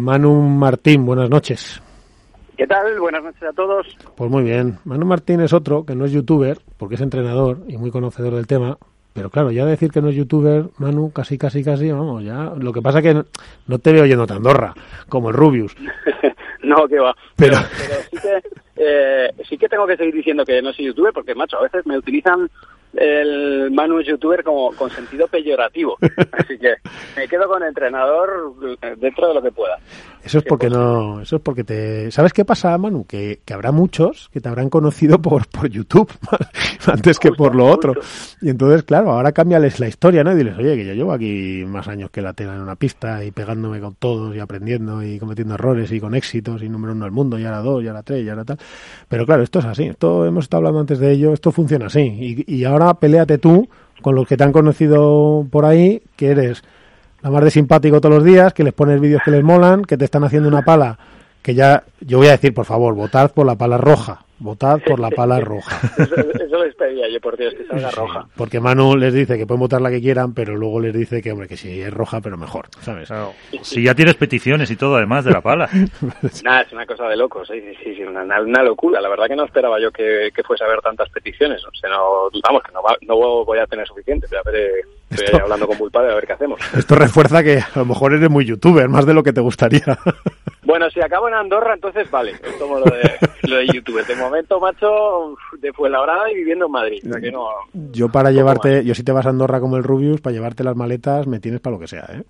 Manu Martín, buenas noches. ¿Qué tal? Buenas noches a todos. Pues muy bien. Manu Martín es otro que no es youtuber, porque es entrenador y muy conocedor del tema. Pero claro, ya decir que no es youtuber, Manu, casi, casi, casi, vamos, ya. Lo que pasa es que no, te veo yendo tan Andorra, como el Rubius. no, que va. Pero, pero, sí, que, eh, sí que tengo que seguir diciendo que no soy youtuber, porque, macho, a veces me utilizan el Manu youtuber como con sentido peyorativo. Así que me quedo con entrenador dentro de lo que pueda. Eso es porque no, eso es porque te, ¿sabes qué pasa, Manu? Que, que habrá muchos que te habrán conocido por, por YouTube antes que por lo otro. Y entonces, claro, ahora cámbiales la historia, ¿no? Y diles, oye, que yo llevo aquí más años que la tela en una pista y pegándome con todos y aprendiendo y cometiendo errores y con éxitos y número uno del mundo y ahora dos y ahora tres y ahora tal. Pero claro, esto es así. Esto hemos estado hablando antes de ello. Esto funciona así. Y, y ahora peleate tú con los que te han conocido por ahí, que eres la más de simpático todos los días, que les pones vídeos que les molan, que te están haciendo una pala, que ya, yo voy a decir, por favor, votad por la pala roja, Votad por la pala roja. eso, les pedía yo, por Dios, que salga roja. Porque Manu les dice que pueden votar la que quieran, pero luego les dice que, hombre, que si es roja, pero mejor, ¿sabes? Si ya tienes peticiones y todo, además de la pala. Nada, es una cosa de locos, sí, sí, sí, una, una, locura. La verdad que no esperaba yo que, fuese a haber tantas peticiones. O sea, no, vamos, que no, no voy a tener suficiente, pero a ver, estoy hablando con Bulpadre a ver qué hacemos. Esto refuerza que a lo mejor eres muy youtuber, más de lo que te gustaría. Bueno, si acabo en Andorra, entonces vale, es como lo de, lo de YouTube. De momento, macho, de Fuenlabrada y viviendo en Madrid. yo para llevarte, yo si te vas a Andorra como el Rubius, para llevarte las maletas me tienes para lo que sea, ¿eh?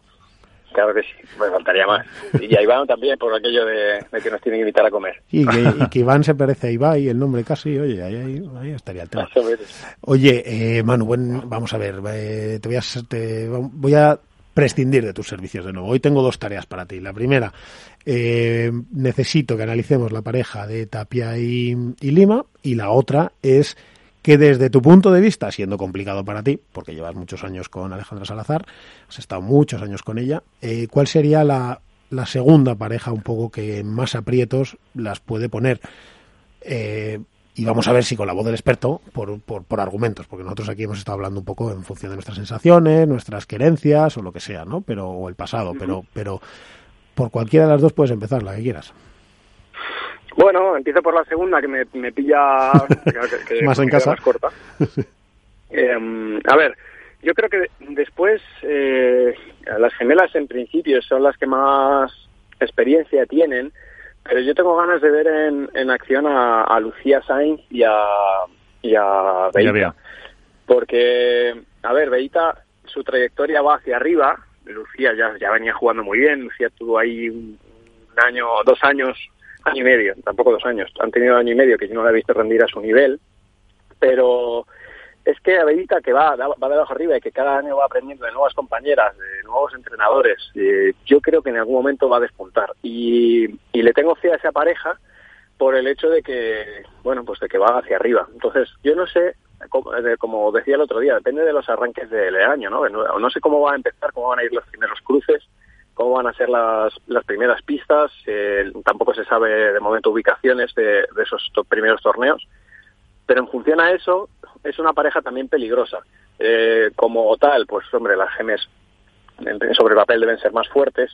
Claro que sí, me faltaría más. Y a Iván también, por aquello de, que nos tienen que invitar a comer. Y que, Iván se parece a Iván y el nombre casi, oye, ahí, ahí, estaría el tema. Oye, eh, Manu, vamos a ver, eh, te voy a, te, voy a prescindir de tus servicios de nuevo. Hoy tengo dos tareas para ti. La primera, eh, necesito que analicemos la pareja de Tapia y, Lima y la otra es que desde tu punto de vista, siendo complicado para ti, porque llevas muchos años con Alejandra Salazar, has estado muchos años con ella, eh, ¿cuál sería la, segunda pareja un poco que más aprietos las puede poner? Eh, y vamos a ver si con la voz del experto, por, por, argumentos, porque nosotros aquí hemos estado hablando un poco en función de nuestras sensaciones, nuestras querencias o lo que sea, ¿no? Pero, o el pasado, pero, pero por cualquiera de las dos puedes empezar, la que quieras. Bueno, empiezo por la segunda, que me, me pilla más en casa. Más corta. Em, a ver, yo creo que después eh, las gemelas en principio son las que más experiencia tienen pero yo tengo ganas de ver en, en acción a, Lucía Sainz y a, y a Beita. Porque, a ver, Beita, su trayectoria va hacia arriba. Lucía ya, ya venía jugando muy bien. Lucía tuvo ahí un, año, dos años, año y medio, tampoco dos años. Han tenido año y medio que yo no la he visto rendir a su nivel. Pero es que Abelita que va, va de abajo arriba y que cada año va aprendiendo de nuevas compañeras, de nuevos entrenadores, eh, yo creo que en algún momento va a despuntar. Y, le tengo fe a esa pareja por el hecho de que, bueno, pues de que va hacia arriba. Entonces, yo no sé, como, decía el otro día, depende de los arranques del año, ¿no? No sé cómo va a empezar, cómo van a ir los primeros cruces, cómo van a ser las, las primeras pistas, eh, tampoco se sabe de momento ubicaciones de, de esos primeros torneos pero en función a eso, es una pareja también peligrosa. Eh, como tal, pues hombre, las gemes sobre el papel deben ser más fuertes,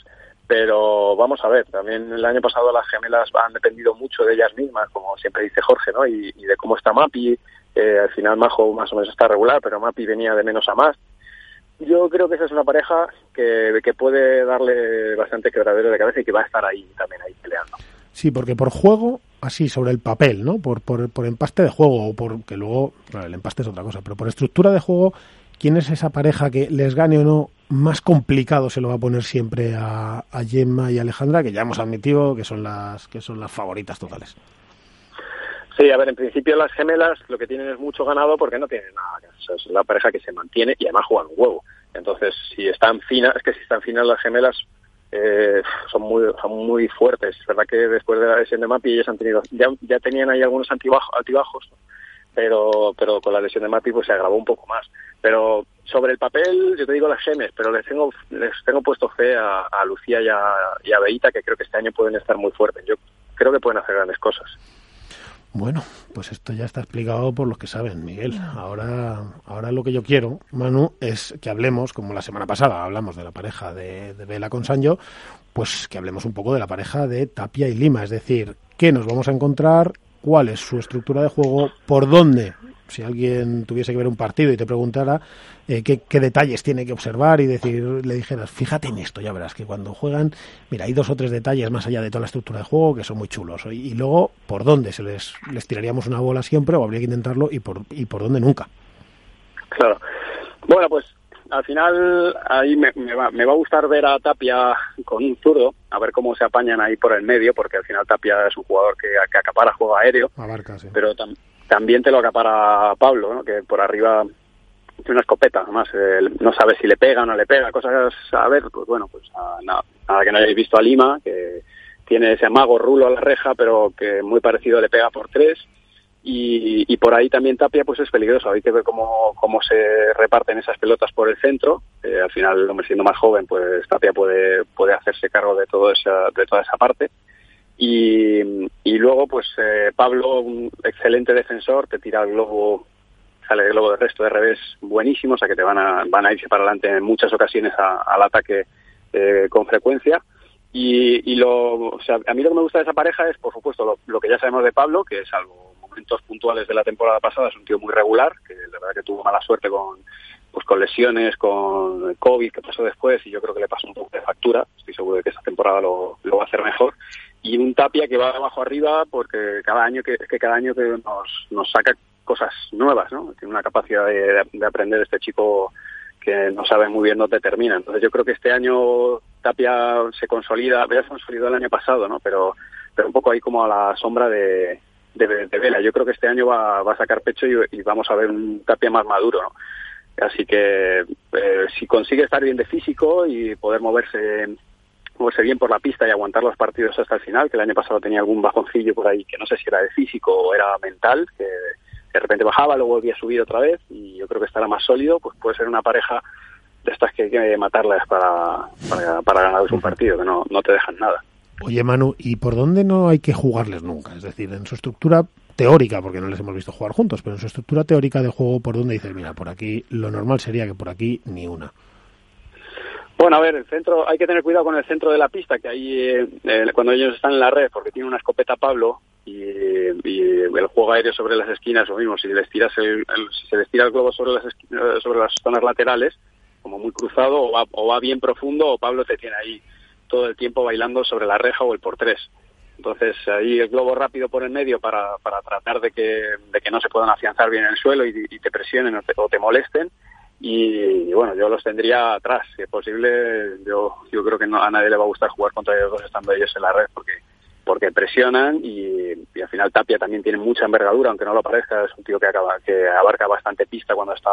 pero vamos a ver, también el año pasado las gemelas han dependido mucho de ellas mismas, como siempre dice Jorge, ¿no? Y, de cómo está Mapi, eh, al final Majo más o menos está regular, pero Mapi venía de menos a más. Yo creo que esa es una pareja que, que puede darle bastante quebradero de cabeza y que va a estar ahí también ahí peleando. Sí, porque por juego, así sobre el papel, ¿no? Por, por, por empaste de juego, o por que luego, claro, el empaste es otra cosa, pero por estructura de juego, ¿quién es esa pareja que les gane o no? Más complicado se lo va a poner siempre a, Gemma y Alejandra, que ya hemos admitido que son las que son las favoritas totales. Sí, a ver, en principio las gemelas lo que tienen es mucho ganado porque no tienen nada. es la pareja que se mantiene y además juegan un huevo. Entonces, si están finas, es que si están finas las gemelas, eh, son muy son muy fuertes. Es verdad que después de la lesión de Mapi ellos han tenido ya, ya tenían ahí algunos altibajos, pero pero con la lesión de Mapi pues se agravó un poco más. Pero sobre el papel yo te digo las gemes, pero les tengo les tengo puesto fe a, Lucía y a, Beita que creo que este año pueden estar muy fuertes. Yo creo que pueden hacer grandes cosas. Bueno, pues esto ya está explicado por los que saben, Miguel. Ahora, ahora lo que yo quiero, Manu, es que hablemos, como la semana pasada hablamos de la pareja de, de Vela con Sancho, pues que hablemos un poco de la pareja de Tapia y Lima, es decir, qué nos vamos a encontrar, cuál es su estructura de juego, por dónde si alguien tuviese que ver un partido y te preguntara eh, qué, detalles tiene que observar y decir, le dijeras, fíjate en esto, ya verás que cuando juegan, mira, hay dos o tres detalles más allá de toda la estructura de juego que son muy chulos. Y, luego, ¿por dónde? ¿Se les, les tiraríamos una bola siempre o habría que intentarlo y por, y por dónde nunca? Claro. Bueno, pues al final ahí me, va, me va a gustar ver a Tapia con un zurdo, a ver cómo se apañan ahí por el medio, porque al final Tapia es un jugador que, que acapara juego aéreo, Abarca, sí. pero también también te lo acapara Pablo, ¿no? que por arriba tiene una escopeta, además no sabe si le pega o no le pega, cosas a ver, pues bueno, pues nada, nada que no hayáis visto a Lima, que tiene ese mago rulo a la reja, pero que muy parecido le pega por tres. Y, y, por ahí también Tapia pues es peligroso. Hay que ver cómo, cómo se reparten esas pelotas por el centro. Eh, al final, hombre, siendo más joven, pues Tapia puede, puede hacerse cargo de, todo esa, de toda esa parte. Y, y luego, pues eh, Pablo, un excelente defensor, te tira el globo, sale el globo de resto de revés buenísimo, o sea que te van a, van a irse para adelante en muchas ocasiones al ataque eh, con frecuencia. Y, y lo, o sea, a mí lo que me gusta de esa pareja es, por supuesto, lo, que ya sabemos de Pablo, que salvo momentos puntuales de la temporada pasada es un tío muy regular, que la verdad que tuvo mala suerte con, pues con lesiones, con COVID que pasó después y yo creo que le pasó un poco de factura. Estoy seguro de que esta temporada lo, lo va a hacer mejor y un Tapia que va abajo arriba porque cada año que, que cada año que nos, nos saca cosas nuevas, ¿no? Tiene una capacidad de, de, aprender este chico que no sabe muy bien dónde termina. Entonces yo creo que este año Tapia se consolida, ya se consolidó el año pasado, ¿no? Pero, pero un poco ahí como a la sombra de, de, Vela. Yo creo que este año va, va a sacar pecho y, y, vamos a ver un Tapia más maduro, ¿no? Así que eh, si consigue estar bien de físico y poder moverse moverse bien por la pista y aguantar los partidos hasta el final, que el año pasado tenía algún bajoncillo por ahí que no sé si era de físico o era mental, que de repente bajaba, luego volvía a subir otra vez y yo creo que estará más sólido, pues puede ser una pareja de estas que hay que matarlas para, para, para ganar un partido, que no, no te dejan nada. Oye, Manu, ¿y por dónde no hay que jugarles nunca? Es decir, en su estructura teórica, porque no les hemos visto jugar juntos, pero en su estructura teórica de juego, ¿por dónde dices, mira, por aquí lo normal sería que por aquí ni una? Bueno, a ver, el centro, hay que tener cuidado con el centro de la pista, que ahí eh, eh, cuando ellos están en la red, porque tiene una escopeta Pablo y, el juego aéreo sobre las esquinas, lo mismo, si les tiras el, el, si se les tira el globo sobre las eh, sobre las zonas laterales, como muy cruzado, o va, o va bien profundo, o Pablo te tiene ahí todo el tiempo bailando sobre la reja o el por tres. Entonces ahí el globo rápido por el medio para, para tratar de que, de que no se puedan afianzar bien en el suelo y, y te presionen o te, o te molesten y, bueno, yo los tendría atrás, si es posible, yo, yo creo que no, a nadie le va a gustar jugar contra ellos dos estando ellos en la red porque porque presionan y, al final Tapia también tiene mucha envergadura, aunque no lo parezca, es un tío que acaba, que abarca bastante pista cuando está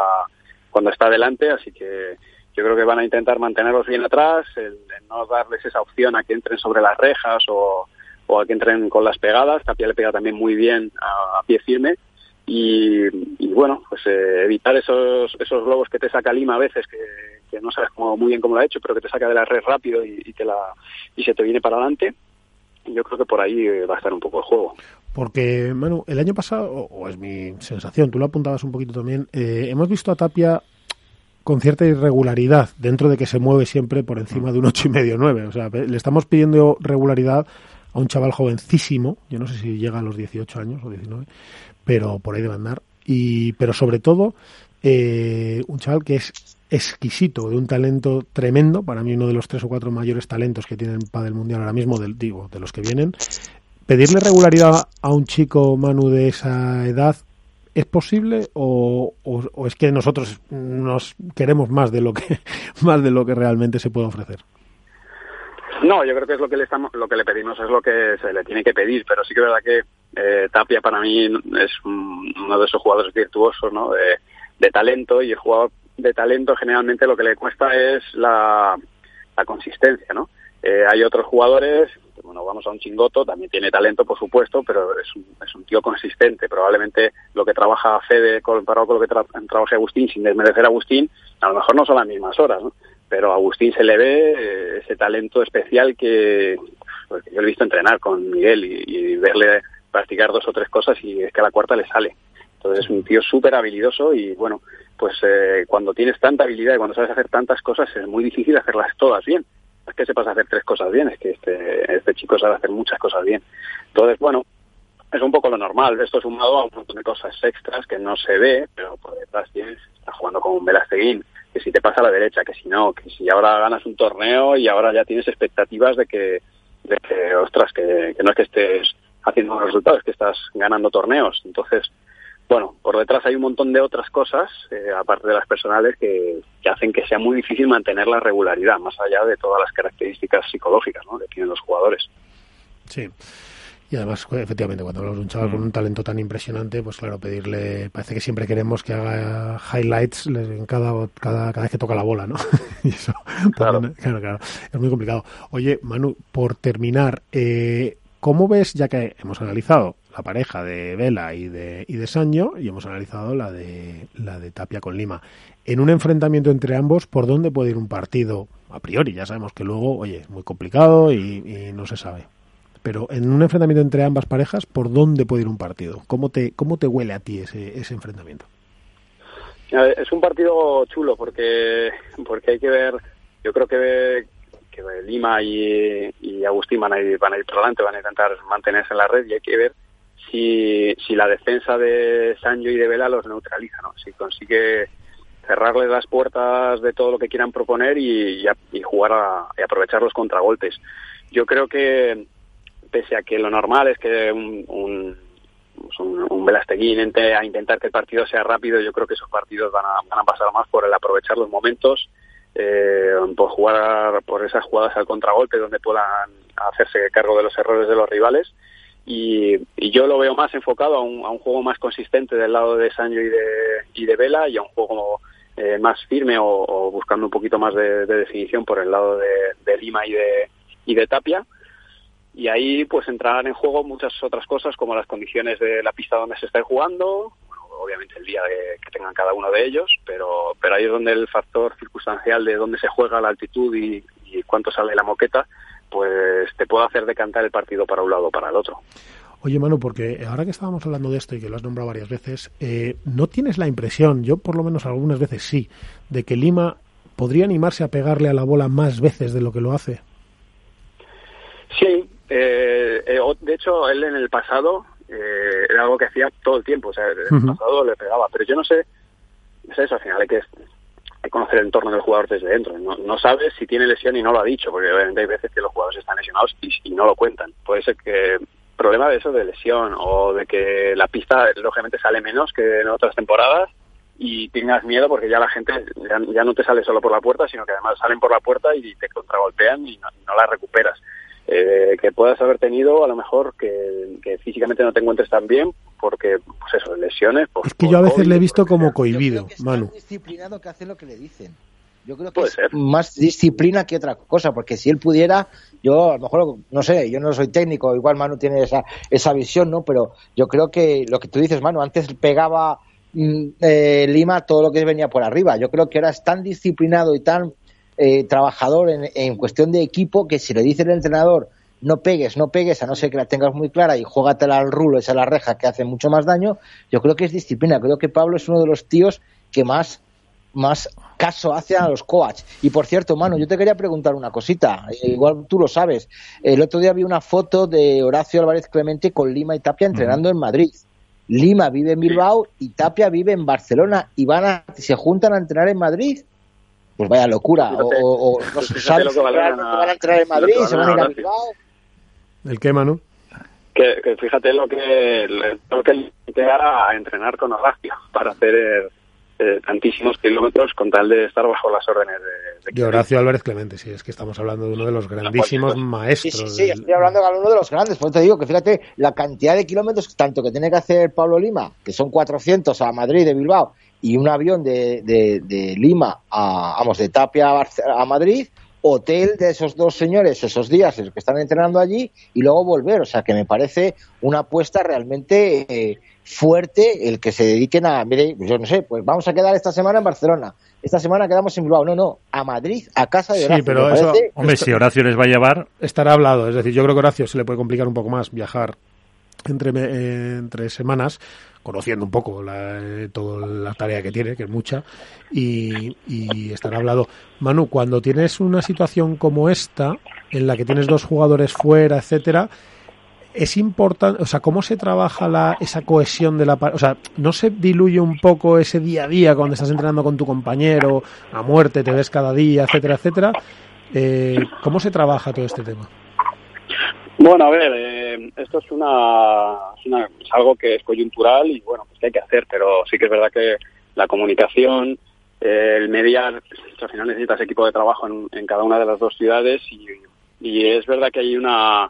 cuando está delante, así que yo creo que van a intentar mantenerlos bien atrás, el, no darles esa opción a que entren sobre las rejas o, o a que entren con las pegadas, Tapia le pega también muy bien a pie firme y, bueno, pues eh, evitar esos, esos globos que te saca Lima a veces, que, no sabes cómo, muy bien cómo lo ha hecho, pero que te saca de la red rápido y, y, te la, y se te viene para adelante. Yo creo que por ahí eh, va a estar un poco el juego. Porque, Manu, el año pasado, o, es mi sensación, tú lo apuntabas un poquito también, eh, hemos visto a Tapia con cierta irregularidad, dentro de que se mueve siempre por encima de un ocho y medio nueve. O sea, le estamos pidiendo regularidad a un chaval jovencísimo, yo no sé si llega a los 18 años o 19, pero por ahí debe andar. Y, pero sobre todo, eh, un chaval que es exquisito, de un talento tremendo, para mí uno de los tres o cuatro mayores talentos que tiene el Padel Mundial ahora mismo, digo, de los que vienen. ¿Pedirle regularidad a un chico, Manu, de esa edad, es posible o, o, o, es que nosotros nos queremos más de lo que más de lo que realmente se puede ofrecer? No, yo creo que es lo que le estamos, lo que le pedimos es lo que se le tiene que pedir, pero sí que es verdad que eh, Tapia para mí es un, uno de esos jugadores virtuosos, ¿no? De, talento y el jugador de talento generalmente lo que le cuesta es la, consistencia, ¿no? Eh, hay otros jugadores, bueno, vamos a un chingoto, también tiene talento, por supuesto, pero es un, es un tío consistente. Probablemente lo que trabaja Fede comparado con lo que tra trabaja Agustín, sin desmerecer a Agustín, a lo mejor no son las mismas horas, ¿no? pero a Agustín se le ve eh, ese talento especial que, pues, que yo he visto entrenar con Miguel y, y, verle practicar dos o tres cosas y es que a la cuarta le sale. Entonces es un tío súper habilidoso y bueno, pues eh, cuando tienes tanta habilidad y cuando sabes hacer tantas cosas es muy difícil hacerlas todas bien. Es que sepas hacer tres cosas bien, es que este, este chico sabe hacer muchas cosas bien. Entonces, bueno, es un poco lo normal. Esto sumado a un montón de cosas extras que no se ve, pero por detrás tienes, estás jugando con un Velasteguín, que si te pasa a la derecha, que si no, que si ahora ganas un torneo y ahora ya tienes expectativas de que, de que ostras, que, no es que estés haciendo unos resultados, es que estás ganando torneos. Entonces, bueno, por detrás hay un montón de otras cosas, eh, aparte de las personales, que, que, hacen que sea muy difícil mantener la regularidad, más allá de todas las características psicológicas ¿no? que tienen los jugadores. Sí. Y además, efectivamente, cuando hablamos de un chaval con mm. un talento tan impresionante, pues claro, pedirle, parece que siempre queremos que haga highlights en cada, cada, cada vez que toca la bola, ¿no? y eso, claro. claro, claro, es muy complicado. Oye, Manu, por terminar, eh, ¿cómo ves, ya que hemos analizado la pareja de Vela y de, y de y hemos analizado la de, la de Tapia con Lima, en un enfrentamiento entre ambos, ¿por dónde puede ir un partido? A priori, ya sabemos que luego, oye, es muy complicado y no se sabe. Pero en un enfrentamiento entre ambas parejas, ¿por dónde puede ir un partido? ¿Cómo te, cómo te huele a ti ese, ese enfrentamiento? Es un partido chulo porque, porque hay que ver, yo creo que, que Lima y, y Agustín van a, ir, van a ir por delante, van a intentar mantenerse en la red y hay que ver si, si la defensa de Sancho y de Vela los neutraliza, ¿no? Si consigue cerrarles las puertas de todo lo que quieran proponer y, jugar a, y aprovechar los contragolpes. Yo creo que, pese a que lo normal es que un, un, pues un, un a intentar que el partido sea rápido, yo creo que esos partidos van a, van a pasar más por el aprovechar los momentos, eh, por jugar por esas jugadas al contragolpe donde puedan hacerse cargo de los errores de los rivales. Y, yo lo veo más enfocado a un, a un, juego más consistente del lado de Sancho y de, y de Vela y a un juego eh, más firme o, buscando un poquito más de, de, definición por el lado de, Lima y de, y de Tapia y ahí pues entrarán en juego muchas otras cosas como las condiciones de la pista donde se esté jugando, obviamente el día que tengan cada uno de ellos, pero, pero ahí es donde el factor circunstancial de dónde se juega la altitud y, cuánto sale la moqueta, pues te puede hacer decantar el partido para un lado o para el otro. Oye, Manu, porque ahora que estábamos hablando de esto y que lo has nombrado varias veces, eh, ¿no tienes la impresión, yo por lo menos algunas veces sí, de que Lima podría animarse a pegarle a la bola más veces de lo que lo hace? Sí, eh, eh, de hecho, él en el pasado eh, era algo que hacía todo el tiempo, o sea, en el pasado le pegaba, pero yo no sé, es eso, al final hay que, conocer el entorno del jugador desde dentro, no, no sabes si tiene lesión y no lo ha dicho, porque obviamente hay veces que los jugadores están lesionados y, no lo cuentan. Puede ser que problema de eso, de lesión, o de que la pista lógicamente sale menos que en otras temporadas, y tengas miedo porque ya la gente ya, no te sale solo por la puerta, sino que además salen por la puerta y te contragolpean y no la recuperas. Eh, que puedas haber tenido a lo mejor que, físicamente no te encuentres tan bien porque pues eso lesiones pues, es que yo a veces le he visto como cohibido es Manu. disciplinado que hace lo que le dicen. Yo creo que es más disciplina que otra cosa porque si él pudiera yo a lo mejor no sé yo no soy técnico igual Manu tiene esa esa visión no pero yo creo que lo que tú dices Manu antes pegaba mm, eh, Lima todo lo que venía por arriba. Yo creo que ahora es tan disciplinado y tan eh, trabajador en, cuestión de equipo que si le dice el entrenador no pegues, no pegues, a no ser que la tengas muy clara y juégatela al rulo, esa la reja que hace mucho más daño, yo creo que es disciplina. Creo que Pablo es uno de los tíos que más, más caso hace a los coach. Y por cierto, mano, yo te quería preguntar una cosita, igual tú lo sabes. El otro día vi una foto de Horacio Álvarez Clemente con Lima y Tapia entrenando en Madrid. Lima vive en Bilbao y Tapia vive en Barcelona y van a, se juntan a entrenar en Madrid pues vaya locura. o, no sé, lo que van a entrar en Madrid, se van a ir a Bilbao. ¿El qué, Manu? Que, que, fíjate lo que lo que a entrenar con Horacio para hacer eh, tantísimos kilómetros con tal de estar bajo las órdenes de, de, Horacio Álvarez Clemente, sí, es que estamos hablando de uno de los grandísimos maestros. Sí, sí, estoy hablando de uno de los grandes, por eso te digo que fíjate la cantidad de kilómetros tanto que tiene que hacer Pablo Lima, que son 400 a Madrid de Bilbao, y un avión de, de, Lima a, vamos, de Tapia a, Madrid, hotel de esos dos señores esos días que están entrenando allí y luego volver. O sea que me parece una apuesta realmente eh, fuerte el que se dediquen a, mire, yo no sé, pues vamos a quedar esta semana en Barcelona. Esta semana quedamos en Bilbao. No, no, a Madrid, a casa de Horacio. Sí, pero eso, hombre, si Horacio les va a llevar. Estará hablado. Es decir, yo creo que Horacio se le puede complicar un poco más viajar entre, eh, entre semanas, conociendo un poco la, eh, toda la tarea que tiene, que es mucha, y, estar hablado. Manu, cuando tienes una situación como esta, en la que tienes dos jugadores fuera, etcétera, es importante, o sea, cómo se trabaja la, esa cohesión de la, o sea, no se diluye un poco ese día a día cuando estás entrenando con tu compañero a muerte, te ves cada día, etcétera, etcétera. Eh, ¿Cómo se trabaja todo este tema? Bueno, a ver, eh, esto es una, es algo que es coyuntural y bueno, pues que hay que hacer, pero sí que es verdad que la comunicación, el mediar, al final necesitas equipo de trabajo en, cada una de las dos ciudades y, es verdad que hay una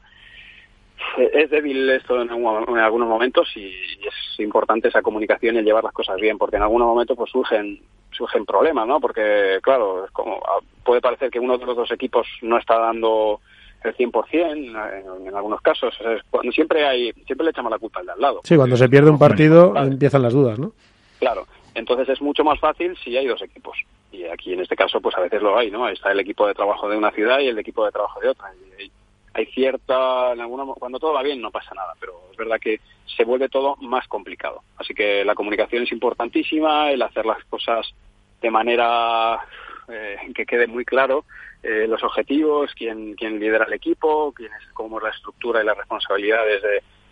es débil esto en, algunos momentos y, es importante esa comunicación y el llevar las cosas bien, porque en algunos momentos pues surgen surgen problemas, ¿no? Porque claro, es como ah, puede parecer que uno de los dos equipos no está dando el 100% en, en algunos casos. cuando siempre hay siempre le echamos la culpa al de al lado. Sí, cuando se pierde un partido empiezan las dudas, ¿no? Claro. Entonces es mucho más fácil si hay dos equipos. Y aquí en este caso pues a veces lo hay, ¿no? Está el equipo de trabajo de una ciudad y el equipo de trabajo de otra. Y, hay cierta, en alguna, cuando todo va bien no pasa nada, pero es verdad que se vuelve todo más complicado. Así que la comunicación es importantísima, el hacer las cosas de manera eh, que quede muy claro eh, los objetivos, quién, quién lidera el equipo, quién es, cómo es la estructura y las responsabilidades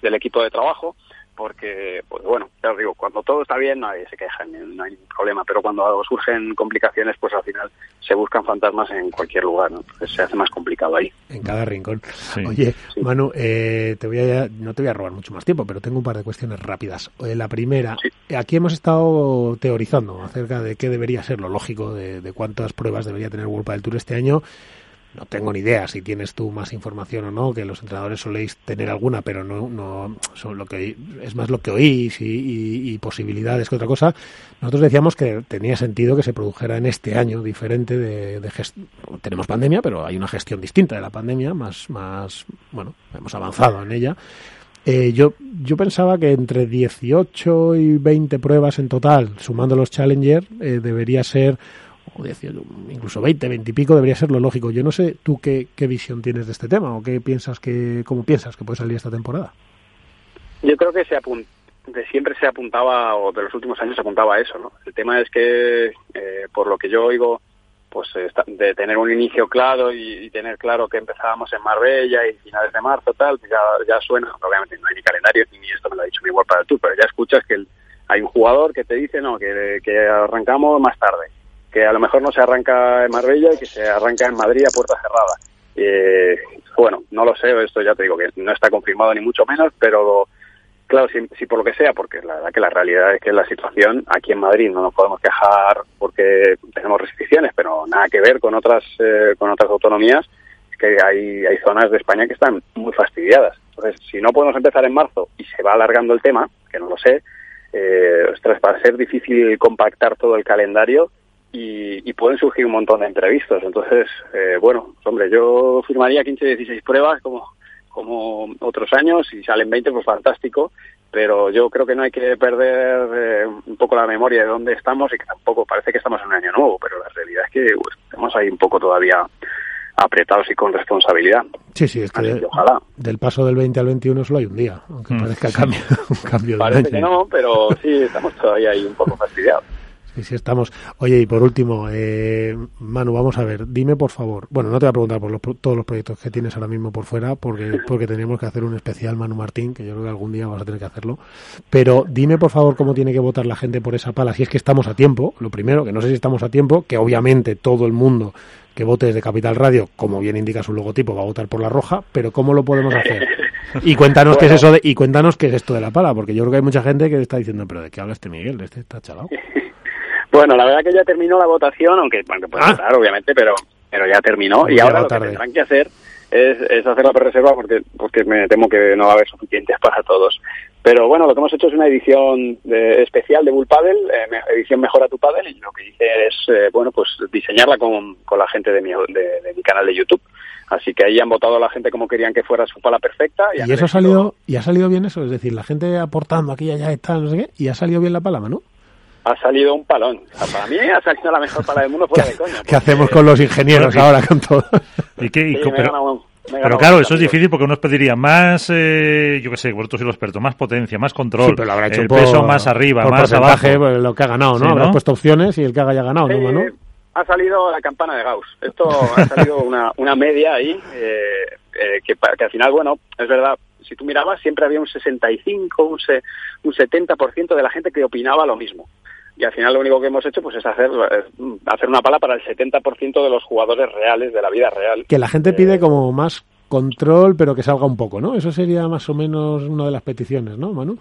del equipo de trabajo porque, pues bueno, ya os digo, cuando todo está bien nadie se queja, no hay ningún problema, pero cuando surgen complicaciones, pues al final se buscan fantasmas en cualquier lugar, ¿no? Entonces se hace más complicado ahí. En cada rincón. Oye, Manu, eh, te voy a, no te voy a robar mucho más tiempo, pero tengo un par de cuestiones rápidas. Eh, la primera, aquí hemos estado teorizando acerca de qué debería ser lo lógico, de, de cuántas pruebas debería tener World del Tour este año no tengo ni idea si tienes tú más información o no, que los entrenadores soléis tener alguna, pero no, no son lo que es más lo que oís y, posibilidades que otra cosa. Nosotros decíamos que tenía sentido que se produjera en este año diferente de, de tenemos pandemia, pero hay una gestión distinta de la pandemia, más, más, bueno, hemos avanzado en ella. Eh, yo, yo pensaba que entre 18 y 20 pruebas en total, sumando los Challenger, eh, debería ser o incluso 20, 20 y pico debería ser lo lógico. Yo no sé tú qué, qué visión tienes de este tema o qué piensas que, cómo piensas que puede salir esta temporada. Yo creo que se de siempre se apuntaba, o de los últimos años se apuntaba a eso, ¿no? El tema es que, eh, por lo que yo oigo, pues de tener un inicio claro y, tener claro que empezábamos en Marbella y finales de marzo, tal, ya, ya suena, obviamente no hay ni calendario, ni esto me lo ha dicho mi igual para tú, pero ya escuchas que hay un jugador que te dice, no, que arrancamos más tarde que a lo mejor no se arranca en Marbella y que se arranca en Madrid a puerta cerrada. Eh, bueno, no lo sé, esto ya te digo que no está confirmado ni mucho menos, pero claro, si, por lo que sea, porque la verdad que la realidad es que la situación aquí en Madrid no nos podemos quejar porque tenemos restricciones, pero nada que ver con otras eh, con otras autonomías, es que hay, hay zonas de España que están muy fastidiadas. Entonces, si no podemos empezar en marzo y se va alargando el tema, que no lo sé, eh, ostras, va ser difícil compactar todo el calendario y, pueden surgir un montón de entrevistas. Entonces, eh, bueno, hombre, yo firmaría 15, 16 pruebas como, como otros años y salen 20, pues fantástico. Pero yo creo que no hay que perder eh, un poco la memoria de dónde estamos y que tampoco parece que estamos en un año nuevo, pero la realidad es que pues, estamos ahí un poco todavía apretados y con responsabilidad. Sí, sí, es que ojalá. del paso del 20 al 21 solo hay un día, aunque mm. parezca cambio, un cambio de Parece que no, pero sí, estamos todavía ahí un poco fastidiados. Sí, sí, estamos. Oye, y por último, eh, Manu, vamos a ver, dime por favor, bueno, no te voy a preguntar por todos los proyectos que tienes ahora mismo por fuera, porque, porque tenemos que hacer un especial Manu Martín, que yo creo que algún día vas a tener que hacerlo, pero dime por favor cómo tiene que votar la gente por esa pala, si es que estamos a tiempo, lo primero, que no sé si estamos a tiempo, que obviamente todo el mundo que vote desde Capital Radio, como bien indica su logotipo, va a votar por la roja, pero ¿cómo lo podemos hacer? Y cuéntanos qué es eso de, y cuéntanos qué es esto de la pala, porque yo creo que hay mucha gente que está diciendo, pero ¿de qué habla este Miguel? Este está chalado. Bueno, la verdad que ya terminó la votación, aunque bueno, puede ah. obviamente, pero pero ya terminó y ahora lo que tendrán que hacer es, es hacer la reserva porque porque me temo que no va a haber suficientes para todos. Pero bueno, lo que hemos hecho es una edición especial de Bull Paddle, eh, edición Mejora tu Paddle, y lo que hice es, eh, bueno, pues diseñarla con, con la gente de mi, de, mi canal de YouTube. Así que ahí han votado a la gente como querían que fuera su pala perfecta. Y, eso ha salido, y ha salido bien eso, es decir, la gente aportando aquí y allá está, no sé qué, y ha salido bien la pala, ¿no? Ha salido un palón. para mí ha salido la mejor pala del mundo fuera de coña. ¿Qué hacemos con los ingenieros ahora con todo? ¿Y qué, pero claro, eso es difícil porque uno pediría más, eh, yo qué sé, vosotros y los expertos, más potencia, más control, pero lo habrá hecho el peso más arriba, más abajo. Pues, lo que ha ganado, ¿no? Habrá puesto opciones y el que haya ganado, ¿no, Ha salido la campana de Gauss. Esto ha salido una, una media ahí, eh, eh, que, que al final, bueno, es verdad, si tú mirabas, siempre había un 65, un, un 70% de la gente que opinaba lo mismo. Y al final lo único que hemos hecho pues es hacer, hacer una pala para el 70% de los jugadores reales, de la vida real. Que la gente pide eh, como más control, pero que salga un poco, ¿no? Eso sería más o menos una de las peticiones, ¿no, Manu?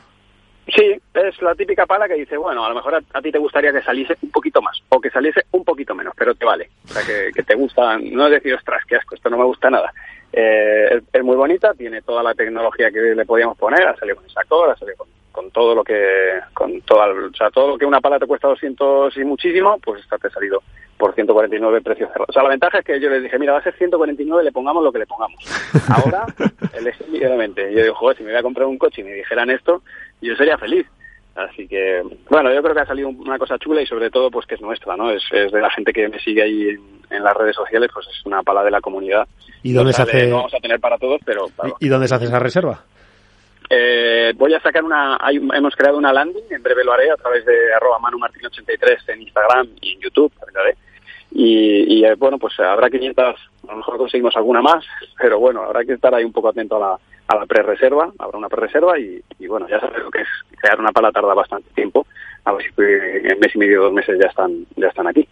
Sí, es la típica pala que dice, bueno, a lo mejor a, ti te gustaría que saliese un poquito más o que saliese un poquito menos, pero te vale. O sea, que, que te gusta, no es decir, ostras, qué asco, esto no me gusta nada. Eh, es, muy bonita, tiene toda la tecnología que le podíamos poner, ha salido con esa ha salido con, con, todo lo que, con toda, o sea, todo lo que una pala te cuesta 200 y muchísimo, pues esta te ha salido por 149 precios cerrados. O sea, la ventaja es que yo les dije, mira, va a ser 149, le pongamos lo que le pongamos. Ahora, elegí libremente. Yo digo, joder, si me voy a comprar un coche y me dijeran esto, yo sería feliz. Así que, bueno, yo creo que ha salido una cosa chula y sobre todo, pues que es nuestra, ¿no? Es, de la gente que me sigue ahí en, las redes sociales, pues es una pala de la comunidad. ¿Y dónde se hace? vamos a tener para todos, pero... ¿Y, dónde se hace esa reserva? Eh, voy a sacar una, hemos creado una landing, en breve lo haré a través de arroba manumartin83 en Instagram y en YouTube, y, y eh, bueno, pues habrá 500, a lo mejor conseguimos alguna más, pero bueno, habrá que estar ahí un poco atento a la, a la pre-reserva, habrá una pre-reserva y, bueno, ya sabes lo que es crear una pala tarda bastante tiempo, a ver si en mes y medio, dos meses ya están, ya están aquí.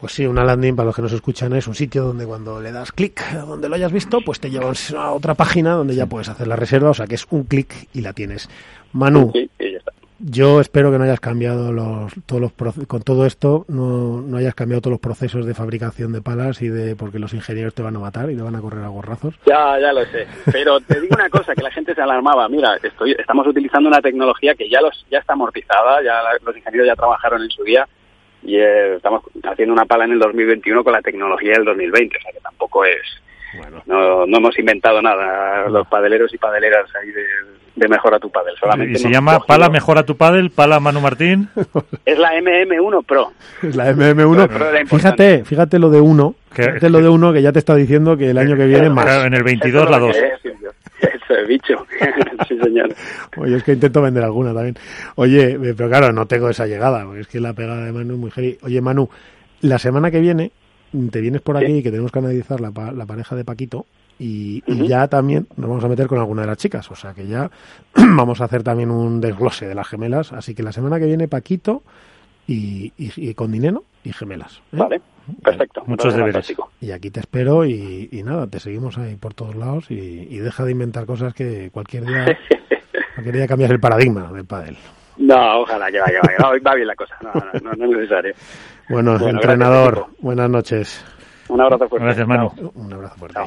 Pues sí, una landing, para los que nos escuchan, es un sitio donde cuando le das clic, donde lo hayas visto, pues te lleva a otra página donde ya puedes hacer la reserva, o sea que es un clic y la tienes. Manu, sí, ya está. Yo espero que no hayas cambiado los, todos los con todo esto no, no hayas cambiado todos los procesos de fabricación de palas y de porque los ingenieros te van a matar y te van a correr a gorrazos. Ya, ya lo sé. Pero te digo una cosa que la gente se alarmaba. Mira, estoy, estamos utilizando una tecnología que ya los ya está amortizada, ya los ingenieros ya trabajaron en su día y eh, estamos haciendo una pala en el 2021 con la tecnología del 2020, o sea que tampoco es bueno. No, no hemos inventado nada, los padeleros y padeleras ahí de, de Mejora tu Padel. Solamente ¿Y se llama Pala Mejora tu Padel? ¿Pala Manu Martín? Es la MM1 Pro. Es la MM1. fíjate, fíjate lo de uno. Fíjate lo de uno que ya te está diciendo que el año que viene más. En el 22 la 2. Eso es bicho. sí, señor. Oye, es que intento vender alguna también. Oye, eh, pero claro, no tengo esa llegada, porque es que la pegada de Manu es muy heavy. Oye, Manu, la semana que viene te vienes por aquí y que tenemos que analizar la, la pareja de Paquito y, ya también nos vamos a meter con alguna de las chicas. O sea que ya vamos a hacer también un desglose de las gemelas. Así que la semana que viene Paquito y, y, con Dinero y gemelas. ¿eh? Vale, perfecto. Muchos deberes. Y aquí te espero y, nada, te seguimos ahí por todos lados y, deja de inventar cosas que cualquier día, cualquier día cambias el paradigma del pádel. No, ojalá que vaya, vaya. va bien la cosa, no, no, no es necesario. Bueno, entrenador, buenas noches. Un abrazo fuerte. Gracias, Manu. Un abrazo fuerte.